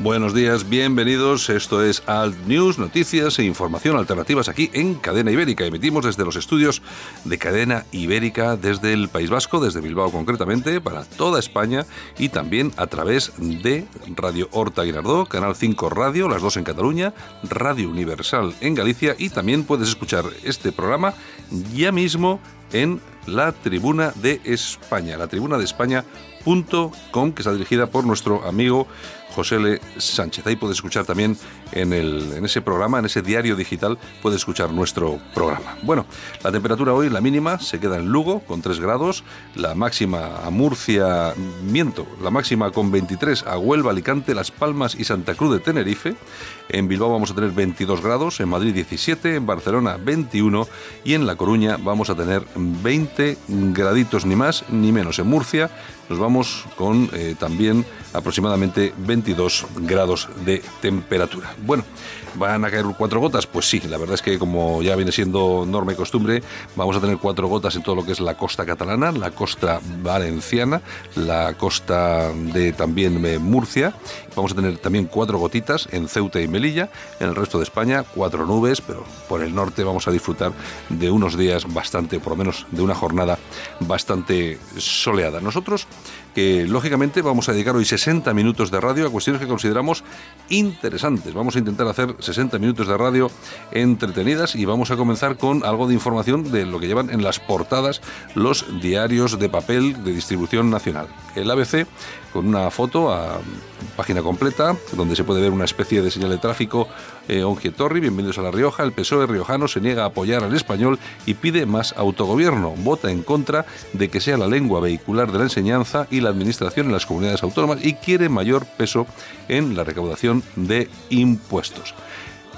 Buenos días, bienvenidos. Esto es Alt News, noticias e información alternativas aquí en Cadena Ibérica. Emitimos desde los estudios de Cadena Ibérica desde el País Vasco, desde Bilbao concretamente, para toda España y también a través de Radio Horta Guinardó, Canal 5 Radio, las dos en Cataluña, Radio Universal en Galicia y también puedes escuchar este programa ya mismo en la Tribuna de España, la tribuna de España.com, que está dirigida por nuestro amigo José L. Sánchez. Ahí puedes escuchar también en, el, en ese programa, en ese diario digital, puedes escuchar nuestro programa. Bueno, la temperatura hoy, la mínima, se queda en Lugo con 3 grados, la máxima a Murcia, miento, la máxima con 23 a Huelva, Alicante, Las Palmas y Santa Cruz de Tenerife. En Bilbao vamos a tener 22 grados, en Madrid 17, en Barcelona 21 y en La Coruña vamos a tener 20 graditos ni más ni menos. En Murcia nos vamos con eh, también aproximadamente 22 grados de temperatura. Bueno, ¿van a caer cuatro gotas? Pues sí, la verdad es que como ya viene siendo norma y costumbre, vamos a tener cuatro gotas en todo lo que es la costa catalana, la costa valenciana, la costa de también eh, Murcia. Vamos a tener también cuatro gotitas en Ceuta y Melilla. En el resto de España, cuatro nubes, pero por el norte vamos a disfrutar de unos días bastante, por lo menos de una jornada bastante soleada. Nosotros que lógicamente vamos a dedicar hoy 60 minutos de radio a cuestiones que consideramos interesantes. Vamos a intentar hacer 60 minutos de radio entretenidas y vamos a comenzar con algo de información de lo que llevan en las portadas los diarios de papel de distribución nacional. El ABC con una foto a página completa, donde se puede ver una especie de señal de tráfico. Eh, Torri, bienvenidos a La Rioja. El PSOE riojano se niega a apoyar al español y pide más autogobierno. Vota en contra de que sea la lengua vehicular de la enseñanza y la administración en las comunidades autónomas y quiere mayor peso en la recaudación de impuestos.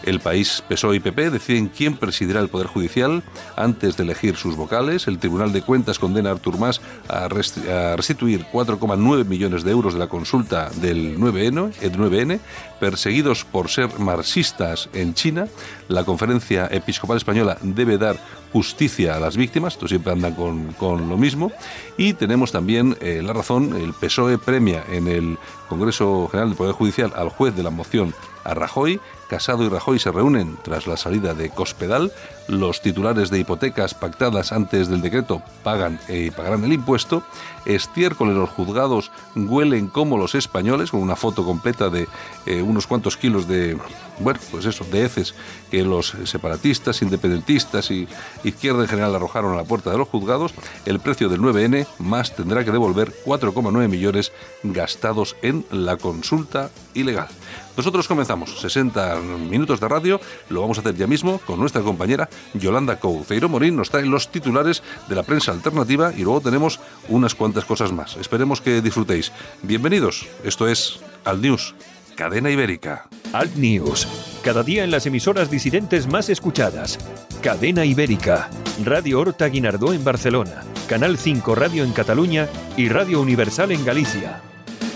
El país PSOE y PP deciden quién presidirá el Poder Judicial antes de elegir sus vocales. El Tribunal de Cuentas condena a Artur Mas a, restituir 4,9 millones de euros de la consulta del 9N, el 9N, perseguidos por ser marxistas en China. La Conferencia Episcopal Española debe dar justicia a las víctimas, esto siempre andan con, lo mismo. Y tenemos también eh, la razón, el PSOE premia en el Congreso General del Poder Judicial al juez de la moción a Rajoy Casado y Rajoy se reúnen tras la salida de Cospedal. Los titulares de hipotecas pactadas antes del decreto pagan eh, pagarán el impuesto. Estiércol en los juzgados huelen como los españoles, con una foto completa de eh, unos cuantos kilos de, bueno, pues eso, de heces que los separatistas, independentistas y izquierda en general arrojaron a la puerta de los juzgados. El precio del 9N más tendrá que devolver 4,9 millones gastados en la consulta ilegal. Nosotros comenzamos 60 minutos de radio, lo vamos a hacer ya mismo con nuestra compañera Yolanda Couceiro Morín, nos trae los titulares de la prensa alternativa y luego tenemos unas cuantas cosas más. Esperemos que disfrutéis. Bienvenidos, esto es Al News, cadena ibérica. Alt News, cada día en las emisoras disidentes más escuchadas. Cadena Ibérica, Radio Horta Guinardó en Barcelona, Canal 5 Radio en Cataluña y Radio Universal en Galicia.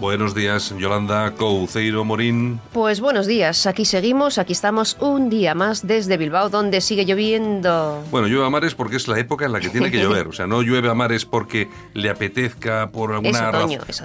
Buenos días, Yolanda Couceiro Morín. Pues buenos días, aquí seguimos, aquí estamos un día más desde Bilbao, donde sigue lloviendo. Bueno, llueve a mares porque es la época en la que tiene que llover, o sea, no llueve a mares porque le apetezca por alguna,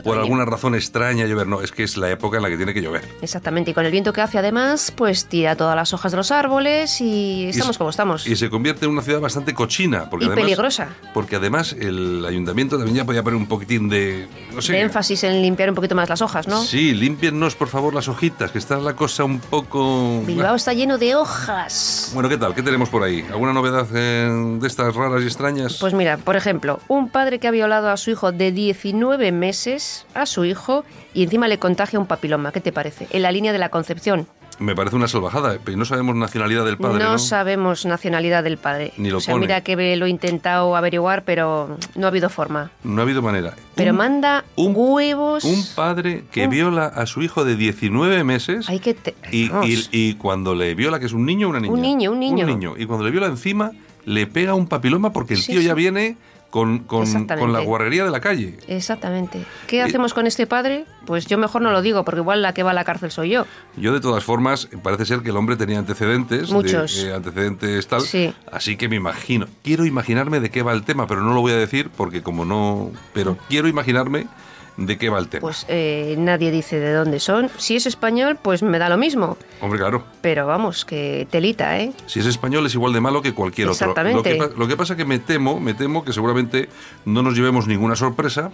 por alguna razón extraña llover, no, es que es la época en la que tiene que llover. Exactamente, y con el viento que hace además, pues tira todas las hojas de los árboles y estamos como estamos. Y se convierte en una ciudad bastante cochina. Porque y peligrosa. Porque además el ayuntamiento también ya podía poner un poquitín de, no sé, de énfasis en limpiar un poquito más las hojas, ¿no? Sí, límpiennos por favor las hojitas, que está la cosa un poco... Bilbao está lleno de hojas. Bueno, ¿qué tal? ¿Qué tenemos por ahí? ¿Alguna novedad de estas raras y extrañas? Pues mira, por ejemplo, un padre que ha violado a su hijo de 19 meses, a su hijo, y encima le contagia un papiloma. ¿Qué te parece? En la línea de la concepción. Me parece una salvajada, pero no sabemos nacionalidad del padre, ¿no? No sabemos nacionalidad del padre. Ni lo o sea, pone. mira que lo he intentado averiguar, pero no ha habido forma. No ha habido manera. Pero Un- manda un- huevos. Un padre que viola a su hijo de 19 meses Hay que te- y, vamos. y- y cuando le viola, que es un niño o una niña. Un niño, un niño. Un niño. Y cuando le viola encima, le pega un papiloma porque el Sí, tío ya sí. viene con, con, con la guarrería de la calle. Exactamente. ¿Qué hacemos con este padre? Pues yo mejor no lo digo, porque igual la que va a la cárcel soy yo. Yo, de todas formas, parece ser que el hombre tenía antecedentes. de- Muchos. eh, antecedentes tal. Sí. Así que me imagino. Quiero imaginarme de qué va el tema, pero no lo voy a decir porque como no... Pero quiero imaginarme de qué va el tema. Pues eh, nadie dice de dónde son. Si es español, pues me da lo mismo. Hombre, claro. Pero vamos, que telita, ¿eh? Si es español es igual de malo que cualquier otro. Lo Exactamente. que, lo que pasa que me temo, me temo que seguramente no nos llevemos ninguna sorpresa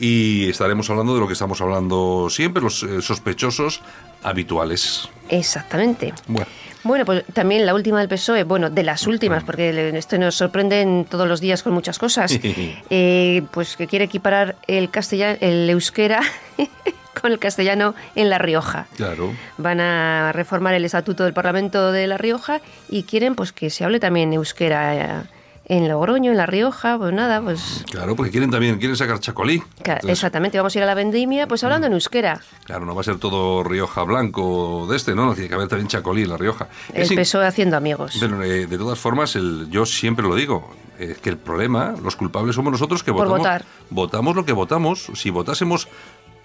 y estaremos hablando de lo que estamos hablando siempre, los eh, sospechosos habituales. Exactamente. Bueno, Bueno, pues también la última del PSOE, bueno, de las últimas, porque esto nos sorprenden todos los días con muchas cosas, eh, pues que quiere equiparar el castellano, el euskera con el castellano en La Rioja. claro. Van a reformar el estatuto del Parlamento de La Rioja y quieren pues que se hable también euskera eh, en Logroño, en La Rioja, pues nada, pues Claro, porque quieren también, quieren sacar chacolí. Entonces, exactamente, vamos a ir a la vendimia pues hablando en euskera. Claro, no va a ser todo Rioja Blanco de este, ¿no? No tiene que haber también chacolí en La Rioja. El Es in- PSOE haciendo amigos. Pero, eh, de todas formas, el, yo siempre lo digo, es que el problema, los culpables somos nosotros que Por votamos, votar. votamos lo que votamos. Si votásemos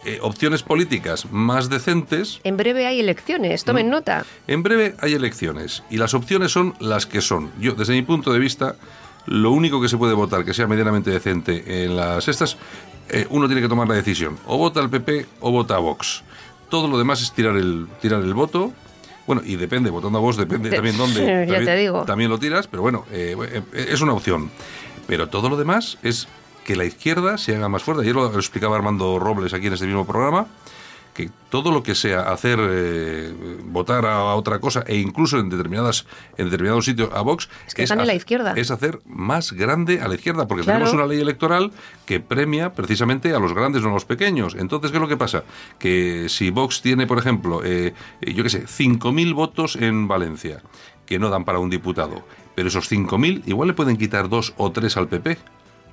eh, opciones políticas más decentes, En breve hay elecciones, tomen nota. en breve hay elecciones y las opciones son las que son. Yo, desde mi punto de vista, lo único que se puede votar que sea medianamente decente en las estas, eh, uno tiene que tomar la decisión. O vota al PP o vota a Vox. Todo lo demás es tirar el, tirar el voto. Bueno, y depende, votando a Vox depende también dónde. ya también, te digo. También lo tiras, pero bueno, eh, eh, es una opción. Pero todo lo demás es que la izquierda se haga más fuerte. Ayer lo, lo explicaba Armando Robles aquí en este mismo programa que todo lo que sea hacer eh, votar a otra cosa e incluso en determinadas en determinados sitios a Vox Es que gane la hace- izquierda. es hacer más grande a la izquierda porque Claro. tenemos una ley electoral que premia precisamente a los grandes no a los pequeños entonces qué es lo que pasa que si Vox tiene por ejemplo eh, yo qué sé 5.000 votos en Valencia que no dan para un diputado pero esos 5.000 igual le pueden quitar dos o tres al PP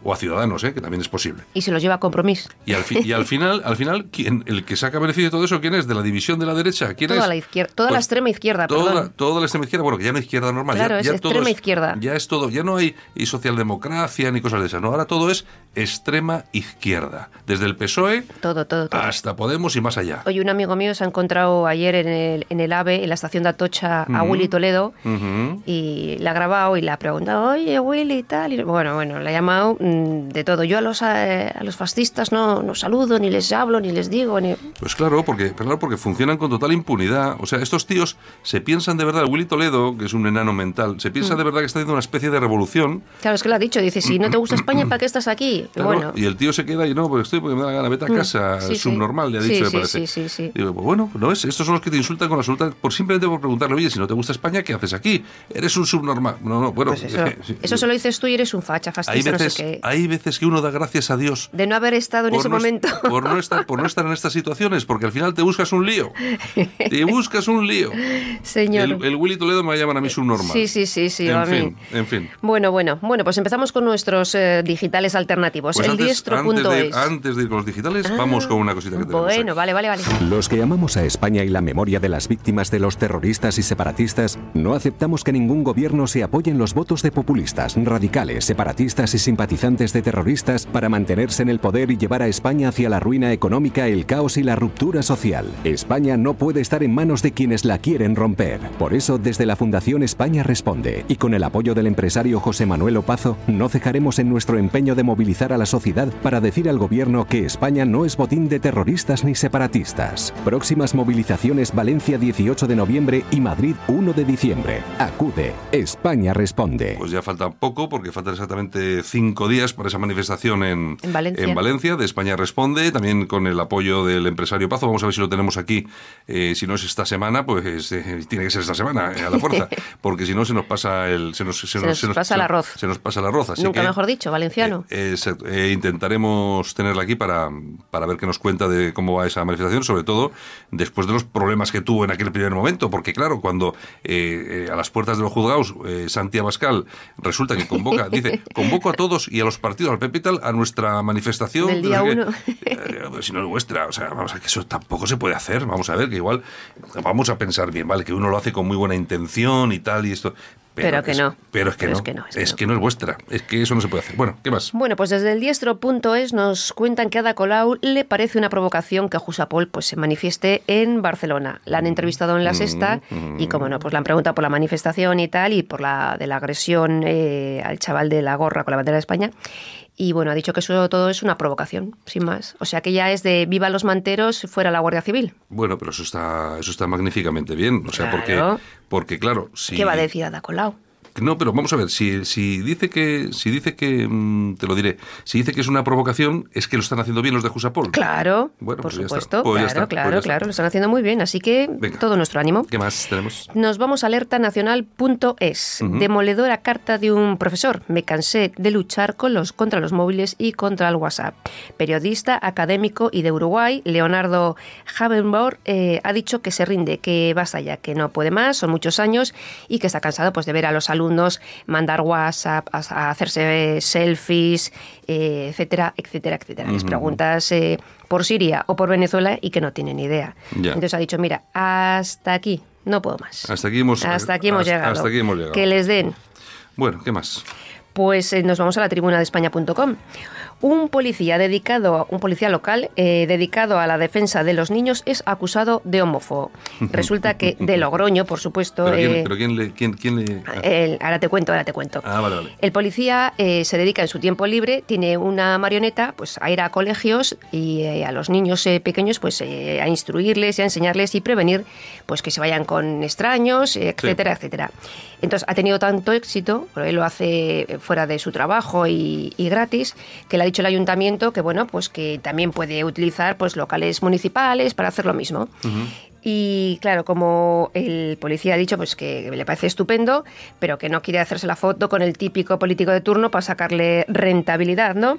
o a Ciudadanos, ¿eh? que también es posible. Y se los lleva a compromiso. Y al, y al final, al final ¿quién, el que saca beneficio de todo eso, ¿quién es? ¿De la división de la derecha? ¿Quién Toda es? la izquierda, toda la Pues extrema izquierda, Toda, perdón. toda la extrema izquierda, bueno, que ya no izquierda normal. Claro, ya, es ya todo extrema izquierda. Ya es todo, ya no hay y socialdemocracia ni cosas de esas, no, ahora todo es extrema izquierda. Desde el PSOE Todo, todo, todo. Hasta Podemos y más allá. Oye, un amigo mío se ha encontrado ayer en el, en el AVE, en la estación de Atocha, a. Willy Toledo, y la ha grabado y le ha preguntado, oye, Willy, y tal. Y bueno, bueno, le ha llamado de todo. Yo a los, eh, a los fascistas no, no saludo, ni les hablo, ni les digo, ni... Pues claro, porque, claro, porque funcionan con total impunidad. O sea, estos tíos se piensan de verdad, Willy Toledo, que es un enano mental, se Mm. piensa de verdad que está haciendo una especie de revolución. Claro, es que lo ha dicho, dice, si no te gusta España, ¿para qué estás aquí? Claro, bueno, Y el tío se queda y no, pues estoy porque me da la gana, vete a casa, Sí, sí. subnormal, le ha Sí, dicho, me sí, parece. sí, sí, sí. Digo, pues bueno, no es, estos son los que te insultan con absoluta, por simplemente por preguntarle, oye, si no te gusta España, ¿qué haces aquí? Eres un subnormal. No, no, bueno. pues eso, eso se lo dices tú y eres un facha, fascista, no sé qué. Hay veces que uno da gracias a Dios De no haber estado en ese no, momento. por no estar por no estar en estas situaciones porque al final te buscas un lío te buscas un lío Señor. el, el Willy Toledo me llaman a mí subnormal Sí, sí, sí, sí, en a mí. fin en fin Bueno, bueno, bueno, pues empezamos con nuestros eh, digitales alternativos. Pues el antes, diestro antes, punto de, es. antes de ir con los digitales vamos con una cosita que tenemos Bueno, vale, vale, vale. Los que amamos a España y la memoria de las víctimas de los terroristas y separatistas, no aceptamos que ningún gobierno se apoye en los votos de populistas, radicales, separatistas y simpatizantes de terroristas para mantenerse en el poder y llevar a España hacia la ruina económica, el caos y la ruptura social. España no puede estar en manos de quienes la quieren romper. Por eso, desde la Fundación España Responde y con el apoyo del empresario José Manuel Opazo, no cejaremos en nuestro empeño de movilizar a la sociedad para decir al gobierno que España no es botín de terroristas ni separatistas. Próximas movilizaciones Valencia 18 de noviembre y Madrid 1 de diciembre. Acude. España responde. pues ya falta poco porque faltan exactamente cinco días días para esa manifestación en, En Valencia. en Valencia. De España responde, también con el apoyo del empresario Pazo. Vamos a ver si lo tenemos aquí. Eh, si no es esta semana, pues eh, tiene que ser esta semana, eh, a la fuerza. Porque si no, se nos pasa el. Se nos, se nos pasa el arroz. Se nos pasa el arroz. Así Nunca que, mejor dicho, valenciano. intentaremos tenerla aquí para, para ver qué nos cuenta de cómo va esa manifestación, sobre todo después de los problemas que tuvo en aquel primer momento, porque claro, cuando a las puertas de los juzgados eh, Santi Abascal resulta que convoca, dice, convoco a todos y a los partidos, al PP y tal, a nuestra manifestación. Del día uno. Eh, si no es vuestra, o sea, vamos a que eso tampoco se puede hacer, vamos a ver que igual vamos a pensar bien, vale, que uno lo hace con muy buena intención y tal y esto. Pero que es- no. Pero es que Pero no. es que no, es que es no. que no es vuestra. Es que eso no se puede hacer. Bueno, ¿qué más? Bueno, pues desde el diestro.es nos cuentan que a Ada Colau le parece una provocación que Jusapol pues, se manifieste en Barcelona. La han entrevistado en La Sexta y, como no, pues le han preguntado por la manifestación y tal y por la de la agresión eh, al chaval de la gorra con la bandera de España. Y bueno, ha dicho que eso todo es una provocación, sin más. O sea que ya es de viva los manteros, fuera la Guardia Civil. Bueno, pero eso está, eso está magníficamente bien. O sea, Claro. porque, porque claro, si. ¿Qué va a decir Ada Colau? No, pero vamos a ver, si, si dice que, si dice que, mm, te lo diré, si dice que es una provocación, es que lo están haciendo bien los de Jusapol. Claro, Bueno, por pues supuesto, Pues claro, pues claro, claro, lo están haciendo muy bien, así que Venga. todo nuestro ánimo. ¿Qué más tenemos? Nos vamos a alertanacional.es. Demoledora carta de un profesor. Me cansé de luchar con los, contra los móviles y contra el WhatsApp. Periodista, académico y de Uruguay, Leonardo Habenborg eh, ha dicho que se rinde, que basta ya, que no puede más, son muchos años y que está cansado pues, de ver a los alumnos mandar WhatsApp, a, a hacerse selfies, eh, etcétera, etcétera, etcétera. Les preguntas eh, por Siria o por Venezuela y que no tienen idea. Ya. Entonces ha dicho, mira, hasta aquí, no puedo más. Hasta aquí hemos, Hasta aquí hemos hasta- llegado. Hasta aquí hemos llegado. Que les den. Bueno, ¿qué más? Pues eh, nos vamos a la tribuna de España.com. Un policía dedicado, un policía local eh, dedicado a la defensa de los niños es acusado de homófobo. Resulta que de Logroño, por supuesto. ¿Pero quién, eh, pero quién le...? Quién, quién le ah, el- ahora te cuento, ahora te cuento. ah, vale, vale. El policía eh, se dedica en su tiempo libre, tiene una marioneta, pues a ir a colegios y a los niños pequeños, pues a instruirles y a enseñarles y prevenir, pues que se vayan con extraños, etcétera, etcétera. Entonces ha tenido tanto éxito, porque él lo hace fuera de su trabajo y, y gratis, que le ha dicho el ayuntamiento que bueno, pues que también puede utilizar pues locales municipales para hacer lo mismo. Y claro, como el policía ha dicho, pues que le parece estupendo, pero que no quiere hacerse la foto con el típico político de turno para sacarle rentabilidad, ¿no?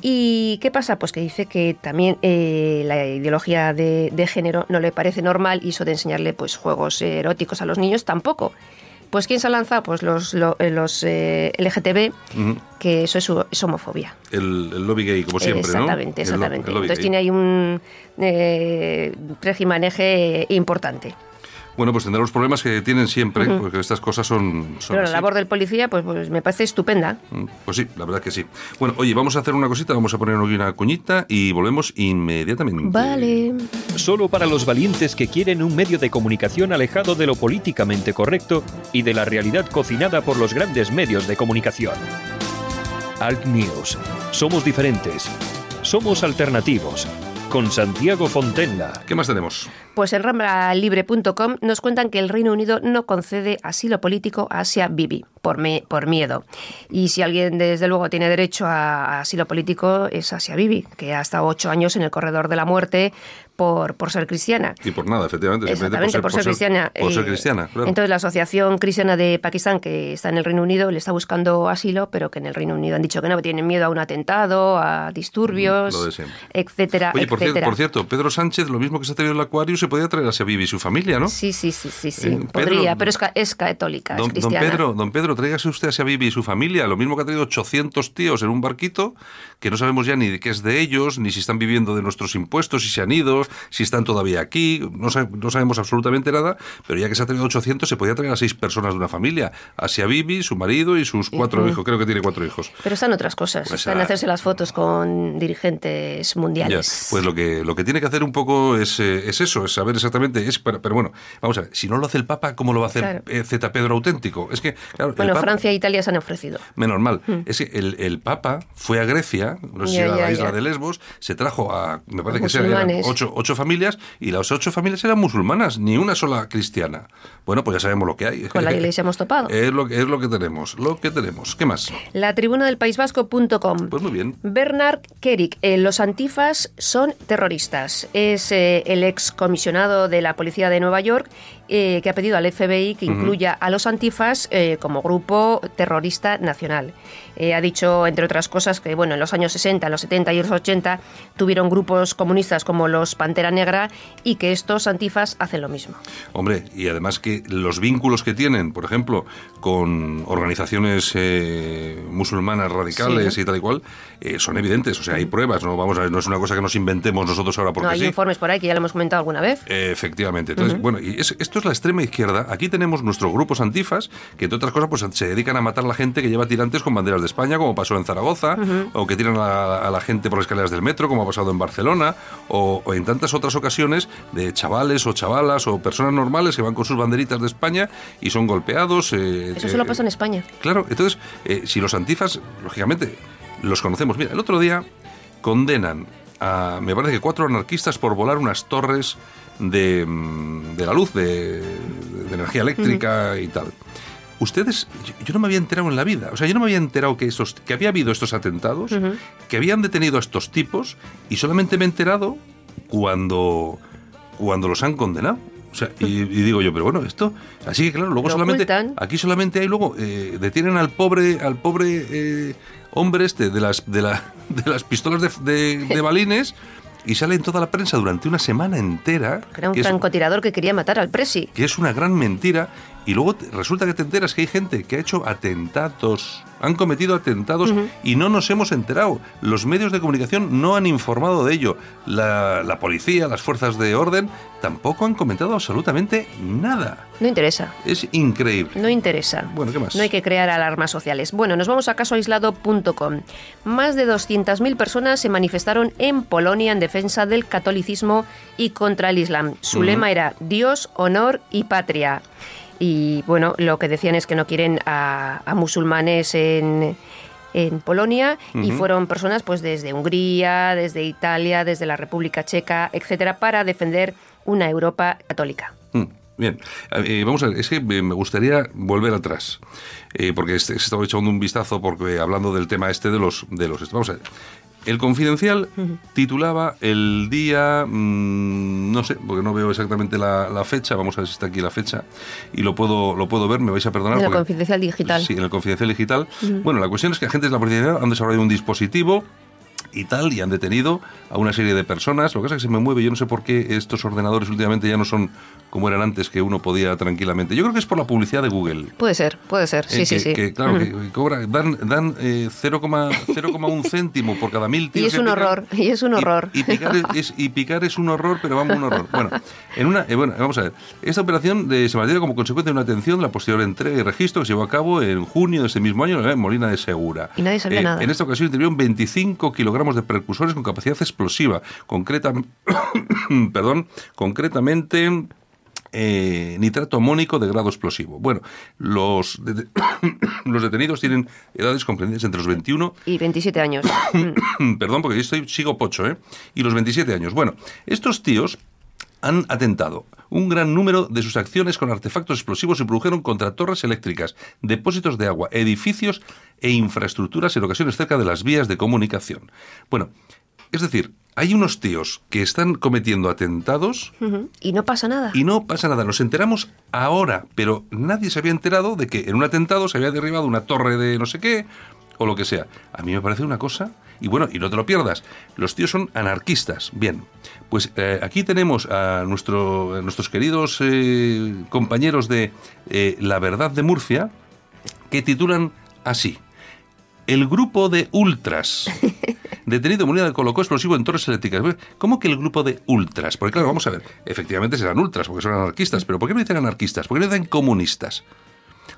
¿Y qué pasa? Pues que dice que también eh, la ideología de, de género no le parece normal y eso de enseñarle pues juegos eróticos a los niños tampoco. Pues ¿quién se ha lanzado? Pues los, lo- eh, los eh, LGTB, que eso es, es homofobia. El, el lobby gay, como siempre, ¿no? exactamente, exactamente. Entonces gay. tiene ahí un eh, regimaneje importante. Bueno, pues tendrá los problemas que tienen siempre, porque estas cosas son... son Pero la así. labor del policía, pues, pues me parece estupenda. Mm, Pues sí, la verdad que sí. Bueno, oye, vamos a hacer una cosita, vamos a poner aquí una cuñita y volvemos inmediatamente. Vale. Solo para los valientes que quieren un medio de comunicación alejado de lo políticamente correcto y de la realidad cocinada por los grandes medios de comunicación. Alt News. Somos diferentes. Somos alternativos. Con Santiago Fontenla. ¿Qué más tenemos? Pues en ramblalibre.com nos cuentan que el Reino Unido no concede asilo político a Asia Bibi por, me- por miedo. Y si alguien, desde luego, tiene derecho a, a asilo político, es Asia Bibi, que ha estado ocho años en el corredor de la muerte por, por ser cristiana. Y por nada, efectivamente. Exactamente, por ser, cristiana. Por ser Eh, cristiana, claro. Entonces, la Asociación Cristiana de Pakistán, que está en el Reino Unido, le está buscando asilo, pero que en el Reino Unido han dicho que no, que tienen miedo a un atentado, a disturbios, Lo de siempre. etcétera, Oye, por cierto, por cierto, Pedro Sánchez, lo mismo que se ha traído el acuario, se podía traer a Sevivi y su familia, ¿no? Sí, sí, sí, sí, sí. Eh, Pedro- podría, pero es, es católica, es Don, don cristiana. Pedro, don Pedro, tráigase usted a Sevivi y su familia, lo mismo que ha traído 800 tíos en un barquito, que no sabemos ya ni de qué es de ellos, ni si están viviendo de nuestros impuestos, si se han ido, si están todavía aquí, no, sa- no sabemos absolutamente nada, pero ya que se ha traído 800, se podía traer a seis personas de una familia, a Bibi, su marido y sus cuatro hijos, creo que tiene cuatro hijos. Pero están otras cosas. Pues, están ah, hacerse las fotos con dirigentes Ya, mundiales. pues lo que, lo que tiene que hacer un poco es, eh, es eso, es saber exactamente, es, pero, pero bueno, vamos a ver, si no lo hace el Papa, ¿cómo lo va a hacer Claro. eh, Z Pedro auténtico? Es que, claro, bueno, Papa- Francia e Italia se han ofrecido. Menos mal. Es que el, el Papa fue a Grecia, no sé si ya, la isla ya. de Lesbos, se trajo a, me parece que sea, eran musulmanes. ocho, ocho familias y las ocho familias eran musulmanas, ni una sola cristiana. Bueno, pues ya sabemos lo que hay. Con la iglesia hemos topado. Es lo, es lo que tenemos, lo que tenemos. ¿Qué más? La tribuna del País Vasco.com. Pues muy bien. Bernard Kerik, eh, los antifas son terroristas. Es eh, el excomisionado de la policía de Nueva York eh, que ha pedido al FBI que incluya a los antifas eh, como grupo terrorista nacional. Eh, ha dicho, entre otras cosas, que bueno, en los años 60, los 70 y los 80 tuvieron grupos comunistas como los Pantera Negra y que estos antifas hacen lo mismo. Hombre, y además que los vínculos que tienen, por ejemplo, con organizaciones musulmanas radicales y tal y cual, son evidentes. O sea, hay pruebas, no vamos a no es una cosa que nos inventemos nosotros ahora porque no, hay informes por ahí que ya lo hemos comentado alguna vez. efectivamente. Entonces, bueno, y esto es la extrema izquierda. Aquí tenemos nuestros grupos antifas, que entre otras cosas pues, se dedican a matar a la gente que lleva tirantes con banderas de España, como pasó en Zaragoza, o que tiran a, la gente por las escaleras del metro, como ha pasado en Barcelona, o, en tantas otras ocasiones de chavales o chavalas o personas normales que van con sus banderitas de España y son golpeados. Eh, Eso solo pasa en España. Claro, entonces, eh, si los antifas, lógicamente, los conocemos. Mira, el otro día condenan a, me parece que cuatro anarquistas por volar unas torres de, mm, de la luz, de, energía eléctrica y tal. Ustedes, yo, no me había enterado en la vida, o sea, yo no me había enterado que, esos, que había habido estos atentados, que habían detenido a estos tipos y solamente me he enterado cuando, cuando los han condenado. O sea, y, digo yo, pero bueno, esto, así que claro, luego solamente, aquí solamente hay luego, eh, detienen al pobre, al pobre eh, hombre este de las, de, la, de las pistolas de, de balines y sale en toda la prensa durante una semana entera. Era un francotirador que quería matar al presi. Que es una gran mentira. Y luego resulta que te enteras que hay gente que ha hecho atentados han cometido atentados y no nos hemos enterado. Los medios de comunicación no han informado de ello. La, policía, las fuerzas de orden tampoco han comentado absolutamente nada. No interesa. Es increíble. No interesa. Bueno, ¿qué más? No hay que crear alarmas sociales. Bueno, nos vamos a casoaislado.com. Más de 200.000 personas se manifestaron en Polonia en defensa del catolicismo y contra el Islam. Su lema era Dios, honor y patria. Y bueno, lo que decían es que no quieren a, musulmanes en, en Polonia y fueron personas pues desde Hungría, desde Italia, desde la República Checa, etcétera, para defender una Europa católica. Mm, bien, eh, vamos a ver, es que me gustaría volver atrás, eh, porque se estaba echando un vistazo porque hablando del tema este de los de los vamos a ver, el Confidencial titulaba el día, mm, no sé, porque no veo exactamente la, fecha, vamos a ver si está aquí la fecha, y lo puedo, lo puedo ver, me vais a perdonar. En el Confidencial Digital. Sí, en el Confidencial Digital. Bueno, la cuestión es que agentes de la Policía han desarrollado un dispositivo y tal, y han detenido a una serie de personas. Lo que pasa es que se me mueve, yo no sé por qué estos ordenadores últimamente ya no son como eran antes, que uno podía tranquilamente. Yo creo que es por la publicidad de Google. Puede ser, puede ser, sí, eh, sí, sí. Que, claro, que cobra, dan, dan eh, 0,1 céntimo por cada mil tíos. Y es un horror, y es un horror. Y, picar es, y picar es un horror, pero vamos, un horror. Bueno, en una, eh, bueno vamos a ver. Esta operación de, se mantiene como consecuencia de una atención, la posterior entrega y registro que se llevó a cabo en junio de ese mismo año en Molina de Segura. Y nadie sabía eh, nada. En esta ocasión intervinieron 25 kilogramos de precursores con capacidad explosiva. Concreta, perdón, concretamente eh, nitrato amónico de grado explosivo. Bueno, los, los detenidos tienen edades comprendidas entre los 21 y 27 años. Perdón, porque yo estoy, sigo pocho, ¿eh? Y los 27 años. Bueno, estos tíos han atentado un gran número de sus acciones con artefactos explosivos y produjeron contra torres eléctricas, depósitos de agua, edificios e infraestructuras en ocasiones cerca de las vías de comunicación. Bueno, es decir, hay unos tíos que están cometiendo atentados. Y no pasa nada. Y no pasa nada. Nos enteramos ahora, pero nadie se había enterado de que en un atentado se había derribado una torre de no sé qué o lo que sea. A mí me parece una cosa. Y bueno, y no te lo pierdas, los tíos son anarquistas. Bien, pues eh, aquí tenemos a, nuestro, nuestros queridos eh, compañeros de eh, La Verdad de Murcia, que titulan así. El grupo de ultras. Detenido en Molina colocó explosivo en torres eléctricas. ¿Cómo que el grupo de ultras? Porque claro, vamos a ver, efectivamente serán ultras porque son anarquistas, pero ¿por qué no dicen anarquistas? ¿Por qué no dicen comunistas?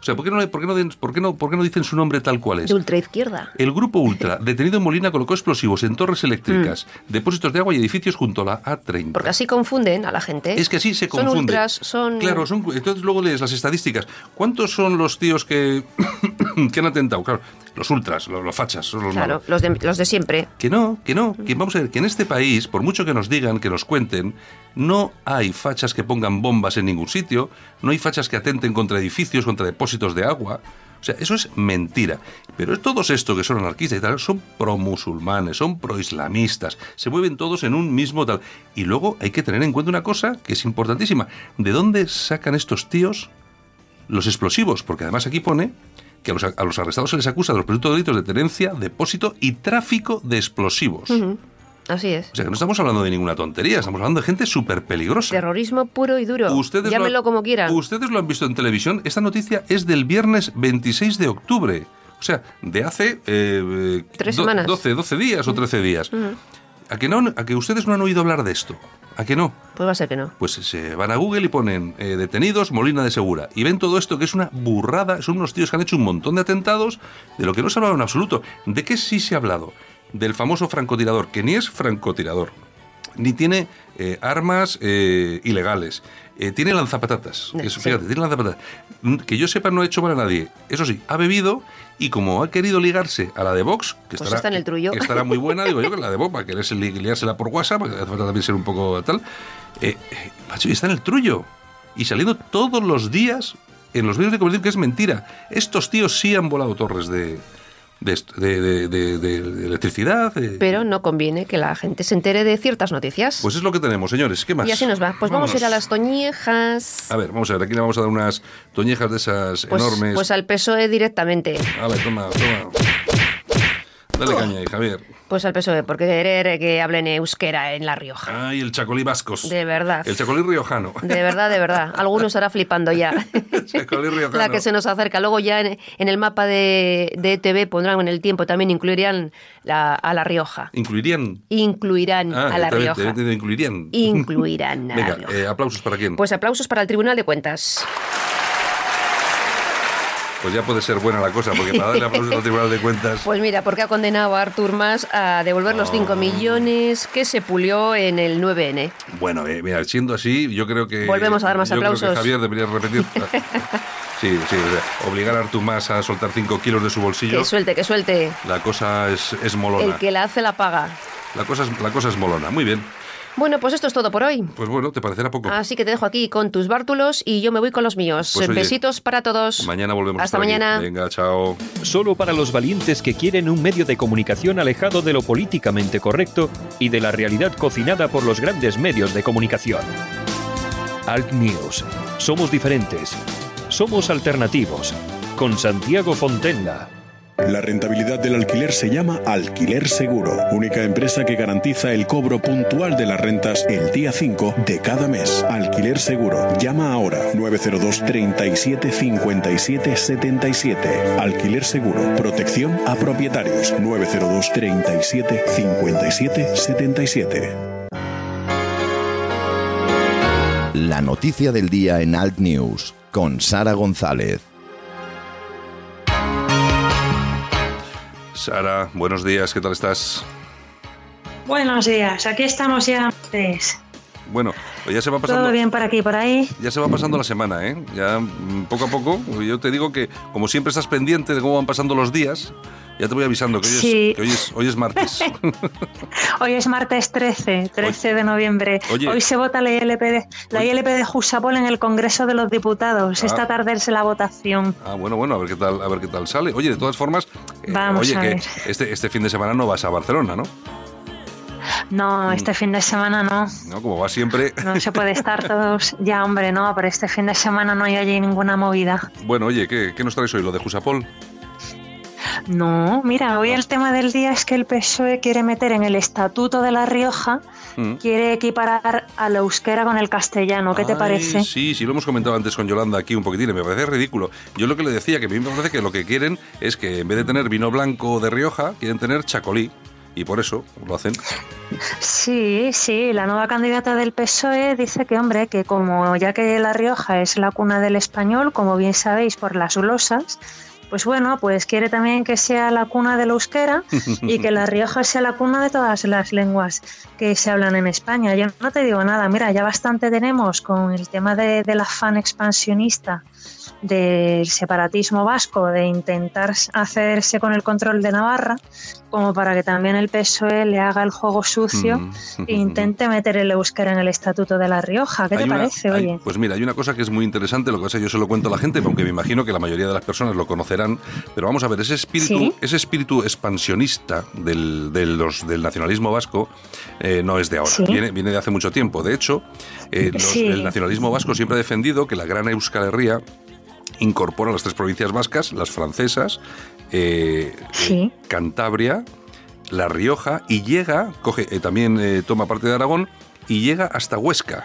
O sea, ¿por qué, no, por, qué no, por, qué no, ¿por qué no dicen su nombre tal cual es? De ultraizquierda. El grupo Ultra, detenido en Molina, colocó explosivos en torres eléctricas, mm. depósitos de agua y edificios junto a la A30. Porque así confunden a la gente. Es que así se confunde. Son ultras, son... Claro, son, entonces luego lees las estadísticas. ¿Cuántos son los tíos que, que han atentado? Claro, los ultras, los, los fachas, son los Claro, malos. los de, los de siempre. Que no, que no, que vamos a ver, que en este país, por mucho que nos digan, que nos cuenten, no hay fachas que pongan bombas en ningún sitio, no hay fachas que atenten contra edificios, contra depósitos de agua. O sea, eso es mentira. Pero todos estos que son anarquistas y tal son pro-musulmanes, son pro-islamistas, se mueven todos en un mismo tal. Y luego hay que tener en cuenta una cosa que es importantísima. ¿De dónde sacan estos tíos los explosivos? Porque además aquí pone que a los, a los arrestados se les acusa de los presuntos delitos de tenencia, depósito y tráfico de explosivos. Así es. O sea que no estamos hablando de ninguna tontería, estamos hablando de gente súper peligrosa. Terrorismo puro y duro. Ustedes Llámelo lo, como quieran. Ustedes lo han visto en televisión. Esta noticia es del viernes 26 de octubre. O sea, de hace... eh, Tres do- semanas. 12, 12 días o 13 días. ¿A, que no, ¿A que ustedes no han oído hablar de esto? ¿A que no? Pues va a ser que no. Pues se van a Google y ponen eh, detenidos Molina de Segura. Y ven todo esto que es una burrada. Son unos tíos que han hecho un montón de atentados de lo que no se ha hablado en absoluto. ¿De qué sí se ha hablado? Del famoso francotirador, que ni es francotirador, ni tiene eh, armas eh, ilegales. Eh, tiene lanzapatatas. eso, Sí. Fíjate, tiene lanzapatatas. Mm, Que yo sepa, no ha hecho mal a nadie. Eso sí, ha bebido y como ha querido ligarse a la de Vox, que Pues estará, está en el trullo. estará muy buena, digo yo que la de Vox, para quererse li- liársela por WhatsApp, porque hace falta también ser un poco tal. Macho, y está en el trullo. Y saliendo todos los días en los medios de comunicación que es mentira. Estos tíos sí han volado torres de, de, de- de- electricidad. Pero no conviene que la gente se entere de ciertas noticias. Pues es lo que tenemos, señores. ¿Qué más? y así nos va. Pues vamos a ir a las toñejas. A ver, vamos a ver, aquí le vamos a dar unas toñejas de esas Pues, enormes. pues al PSOE directamente. A ver, toma, toma. Dale caña Javier. Pues al PSOE, porque querer que hablen euskera en La Rioja. Ay, el chacolí vascos. De verdad. El chacolí riojano. De verdad, de verdad. Algunos estará flipando ya. Chacolí riojano. La que se nos acerca. Luego ya en, en el mapa de, de ETV pondrán en el tiempo, también incluirían la- a La Rioja. Incluirían. Incluirán Ah, a La te- Rioja. te- te incluirían. Incluirán a La Venga, Rioja. eh, aplausos para quién. Pues aplausos para el Tribunal de Cuentas. Pues ya puede ser buena la cosa, porque para darle aplausos al Tribunal de Cuentas. Pues mira, porque ha condenado a Artur Mas a devolver los 5 millones que se pulió en el 9N. Bueno, eh, mira, siendo así, yo creo que. Volvemos a dar más yo creo que aplausos. Javier debería repetir. Sí, sí, o sea, obligar a Artur Mas a soltar 5 kilos de su bolsillo. Que suelte, que suelte. La cosa es, es molona. El que la hace la paga. La, cosa es, la cosa es molona. Muy bien. Bueno, pues esto es todo por hoy. Pues bueno, ¿te parecerá poco? Así que te dejo aquí con tus bártulos y yo me voy con los míos. Pues, oye, Besitos para todos. Mañana volvemos a Hasta aquí. mañana. Venga, chao. Solo para los valientes que quieren un medio de comunicación alejado de lo políticamente correcto y de la realidad cocinada por los grandes medios de comunicación. Alt News. Somos diferentes. Somos alternativos. Con Santiago Fontenla. La rentabilidad del alquiler se llama Alquiler Seguro, única empresa que garantiza el cobro puntual de las rentas el día 5 de cada mes. Alquiler Seguro. Llama ahora 902 37 57 77. Alquiler Seguro. Protección a propietarios 902 37 57 77. La noticia del día en Alt News con Sara González. Sara, buenos días, ¿qué tal estás? Buenos días, aquí estamos ya. pues, Bueno, pues ya se va pasando. Todo bien por aquí, por ahí. Ya se va pasando la semana, ¿eh? Ya mm, poco a poco. Yo te digo que, como siempre estás pendiente de cómo van pasando los días, ya te voy avisando que hoy, Sí. es, que hoy, es, hoy es martes. Hoy es martes 13, 13 de noviembre. Oye. Hoy se vota la ILP de, la ILP de Jusapol en el Congreso de los Diputados. Ah. Esta tarde es la votación. Ah, bueno, bueno, a ver qué tal, a ver qué tal sale. Oye, de todas formas, eh, Vamos oye, a que ver. este, este fin de semana no vas a Barcelona, ¿no? No, este fin de semana no. ¿No? Como va siempre. No se puede estar todos. Ya, hombre, no, pero este fin de semana no hay allí ninguna movida. Bueno, oye, ¿qué, qué nos traes hoy? ¿Lo de Jusapol? No, mira, hoy el tema del día es que el PSOE quiere meter en el Estatuto de La Rioja, Mm. quiere equiparar al euskera con el castellano. ¿Qué te parece? Sí, sí, lo hemos comentado antes con Yolanda aquí un poquitín y me parece ridículo. Yo lo que le decía, que a mí me parece que lo que quieren es que en vez de tener vino blanco de Rioja, quieren tener chacolí. Y por eso lo hacen. Sí, sí, la nueva candidata del PSOE dice que, hombre, que como ya que La Rioja es la cuna del español, como bien sabéis por las glosas, pues bueno, pues quiere también que sea la cuna del euskera y que La Rioja sea la cuna de todas las lenguas que se hablan en España. Yo no te digo nada, mira, ya bastante tenemos con el tema de, del afán expansionista del separatismo vasco de intentar hacerse con el control de Navarra, como para que también el PSOE le haga el juego sucio Mm. e intente meter el euskera en el Estatuto de La Rioja. ¿Qué Hay te una- parece, hay- oye? pues mira, hay una cosa que es muy interesante, lo que pasa es que yo se lo cuento a la gente, aunque me imagino que la mayoría de las personas lo conocerán, pero vamos a ver, ese espíritu, Sí. ese espíritu expansionista del, los- del nacionalismo vasco eh, no es de ahora, Sí. viene, viene de hace mucho tiempo. De hecho, eh, los- Sí. el nacionalismo vasco siempre ha defendido que la gran Euskal Herria incorpora las tres provincias vascas, las francesas, eh, Sí. Cantabria, La Rioja y llega, coge, eh, también eh, toma parte de Aragón y llega hasta Huesca.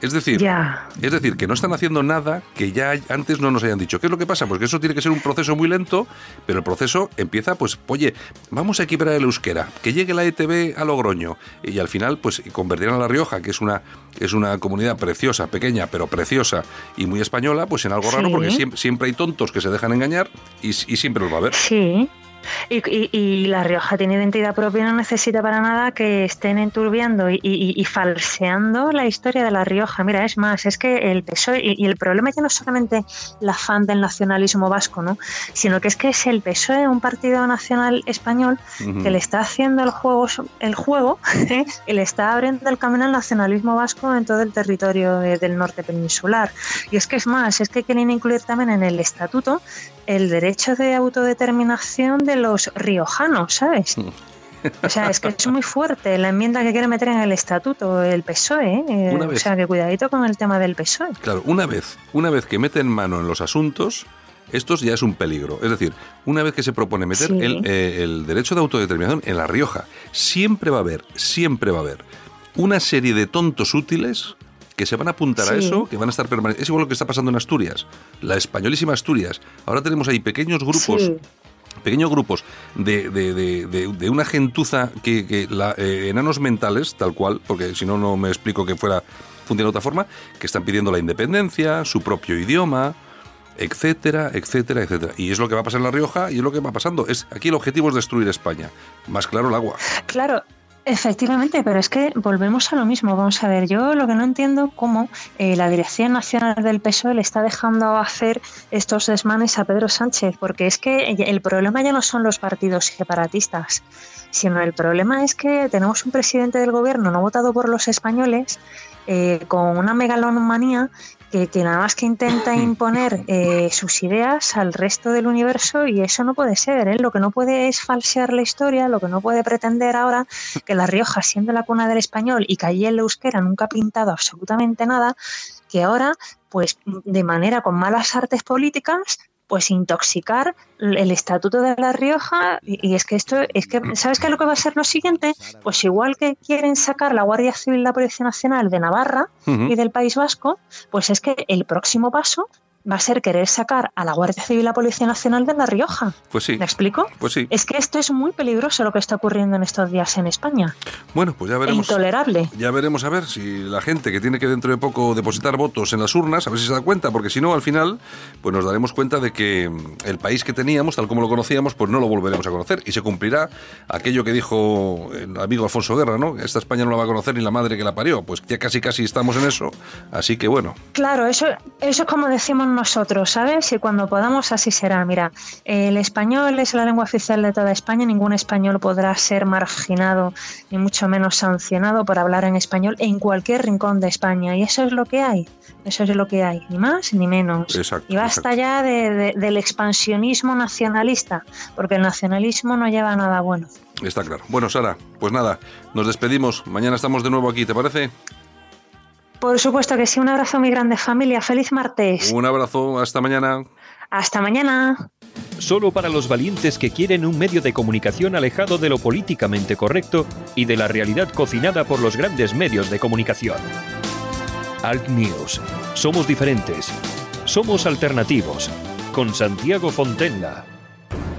Es decir, Ya. es decir, que no están haciendo nada que ya antes no nos hayan dicho. ¿Qué es lo que pasa? Pues que eso tiene que ser un proceso muy lento, pero el proceso empieza, pues, oye, vamos a equiparar el euskera, que llegue la ETB a Logroño y al final, pues, convertirán a La Rioja, que es una, es una comunidad preciosa, pequeña, pero preciosa y muy española, pues en algo raro, porque siempre, siempre hay tontos que se dejan engañar y, y siempre los va a haber. Sí. Y, y- y La Rioja tiene identidad propia y no necesita para nada que estén enturbiando y, y- falseando la historia de La Rioja. Mira, es más, es que el PSOE, y, el problema ya no es solamente la fan del nacionalismo vasco, ¿no? sino que es que es el PSOE, un partido nacional español, Ujú. que le está haciendo el juego, el juego y le está abriendo el camino al nacionalismo vasco en todo el territorio de- del norte peninsular. Y es que es más, es que quieren incluir también en el estatuto el derecho de autodeterminación de los riojanos, ¿sabes? O sea, es que es muy fuerte la enmienda que quiere meter en el estatuto el PSOE. ¿eh? Una o sea, que cuidadito con el tema del PSOE. Claro, una vez, una vez que meten mano en los asuntos, esto ya es un peligro. Es decir, una vez que se propone meter Sí. el, eh, el derecho de autodeterminación en La Rioja, siempre va a haber, siempre va a haber una serie de tontos útiles que se van a apuntar a eso, que van a estar permanentes. Es igual lo que está pasando en Asturias, la españolísima Asturias. Ahora tenemos ahí pequeños grupos Sí. Pequeños grupos de, de- de- de- una gentuza que, eh, enanos mentales, tal cual, porque si no, no me explico que fuera funciona de otra forma, que están pidiendo la independencia, su propio idioma, etcétera, etcétera, etcétera. Y es lo que va a pasar en La Rioja y es lo que va pasando. Es, aquí el objetivo es destruir España. Más claro el agua. Claro, efectivamente, pero es que volvemos a lo mismo. Vamos a ver, yo lo que no entiendo cómo eh, la Dirección Nacional del PSOE le está dejando hacer estos desmanes a Pedro Sánchez, porque es que el problema ya no son los partidos separatistas, sino el problema es que tenemos un presidente del gobierno no votado por los españoles eh, con una megalomanía que, que nada más que intenta imponer eh, sus ideas al resto del universo y eso no puede ser. ¿eh? Lo que no puede es falsear la historia, lo que no puede pretender ahora que La Rioja, siendo la cuna del español y que allí el euskera nunca ha pintado absolutamente nada, que ahora, pues de manera con malas artes políticas, pues intoxicar el estatuto de La Rioja y, y es que esto es que sabes qué es lo que va a ser lo siguiente pues igual que quieren sacar la Guardia Civil y la Policía Nacional de Navarra y del País Vasco pues es que el próximo paso va a ser querer sacar a la Guardia Civil y la Policía Nacional de La Rioja Pues sí, ¿me explico? pues sí. Es que esto es muy peligroso lo que está ocurriendo en estos días en España Bueno, pues ya e veremos. intolerable Ya veremos a ver si la gente que tiene que dentro de poco depositar votos en las urnas, a ver si se da cuenta, porque si no, al final, pues nos daremos cuenta de que mm, el país que teníamos, tal como lo conocíamos, pues no lo volveremos a conocer y se cumplirá aquello que dijo el amigo Alfonso Guerra, ¿no? Esta España no la va a conocer ni la madre que la parió. Pues ya casi casi estamos en eso, así que bueno. Claro, eso, eso es como decimos nosotros, ¿sabes? Y cuando podamos así será. Mira, el español es la lengua oficial de toda España, ningún español podrá ser marginado ni mucho menos sancionado por hablar en español en cualquier rincón de España. Y eso es lo que hay, eso es lo que hay, ni más ni menos. Exacto, y basta exacto. ya de- de- del expansionismo nacionalista, porque el nacionalismo no lleva a nada bueno. Está claro. Bueno, Sara, pues nada, nos despedimos. Mañana estamos de nuevo aquí, ¿te parece? Por supuesto que sí, un abrazo muy grande familia, feliz martes. Un abrazo, hasta mañana. Hasta mañana. Solo para los valientes que quieren un medio de comunicación alejado de lo políticamente correcto y de la realidad cocinada por los grandes medios de comunicación. Alt News. Somos diferentes. Somos alternativos. Con Santiago Fontenla.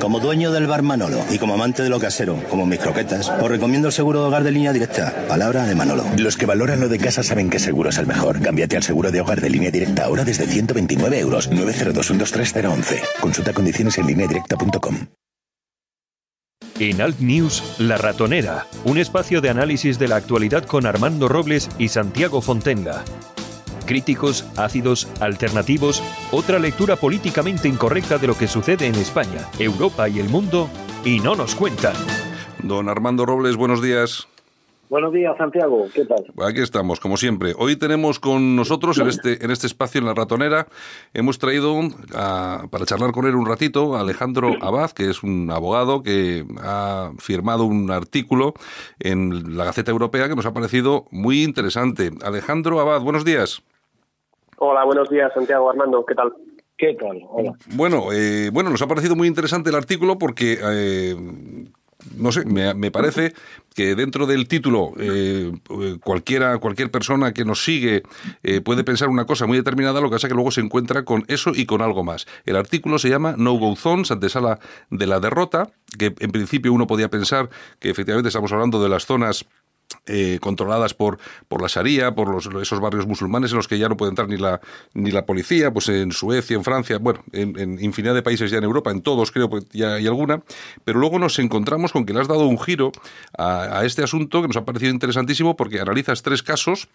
Como dueño del bar Manolo y como amante de lo casero, como mis croquetas, os recomiendo el seguro de hogar de línea directa. Palabra de Manolo. Los que valoran lo de casa saben que seguro es el mejor. Cámbiate al seguro de hogar de línea directa ahora desde 129 euros. 902 Consulta condiciones en lineadirecta.com. En Alt News, La Ratonera, un espacio de análisis de la actualidad con Armando Robles y Santiago Fontenga críticos, ácidos, alternativos, otra lectura políticamente incorrecta de lo que sucede en España, Europa y el mundo, y no nos cuentan. Don Armando Robles, buenos días. Buenos días, Santiago. ¿Qué tal? Aquí estamos, como siempre. Hoy tenemos con nosotros en este, en este espacio en la ratonera, hemos traído para charlar con él un ratito a Alejandro Abad, que es un abogado que ha firmado un artículo en la Gaceta Europea que nos ha parecido muy interesante. Alejandro Abad, buenos días. Hola, buenos días, Santiago Armando, ¿qué tal? ¿Qué tal? Hola. Bueno, eh, bueno, nos ha parecido muy interesante el artículo porque, eh, no sé, me, parece que dentro del título eh, cualquiera, cualquier persona que nos sigue puede pensar una cosa muy determinada, lo que pasa es que luego se encuentra con eso y con algo más. El artículo se llama No Go Zones, antesala de la derrota, que en principio uno podía pensar que efectivamente estamos hablando de las zonas eh, controladas por, por la Sharia, por los, esos barrios musulmanes en los que ya no puede entrar ni la, ni la policía, pues en Suecia, en Francia, bueno, en, infinidad de países ya en Europa, en todos creo que ya hay alguna, pero luego nos encontramos con que le has dado un giro a, este asunto que nos ha parecido interesantísimo porque analizas tres casos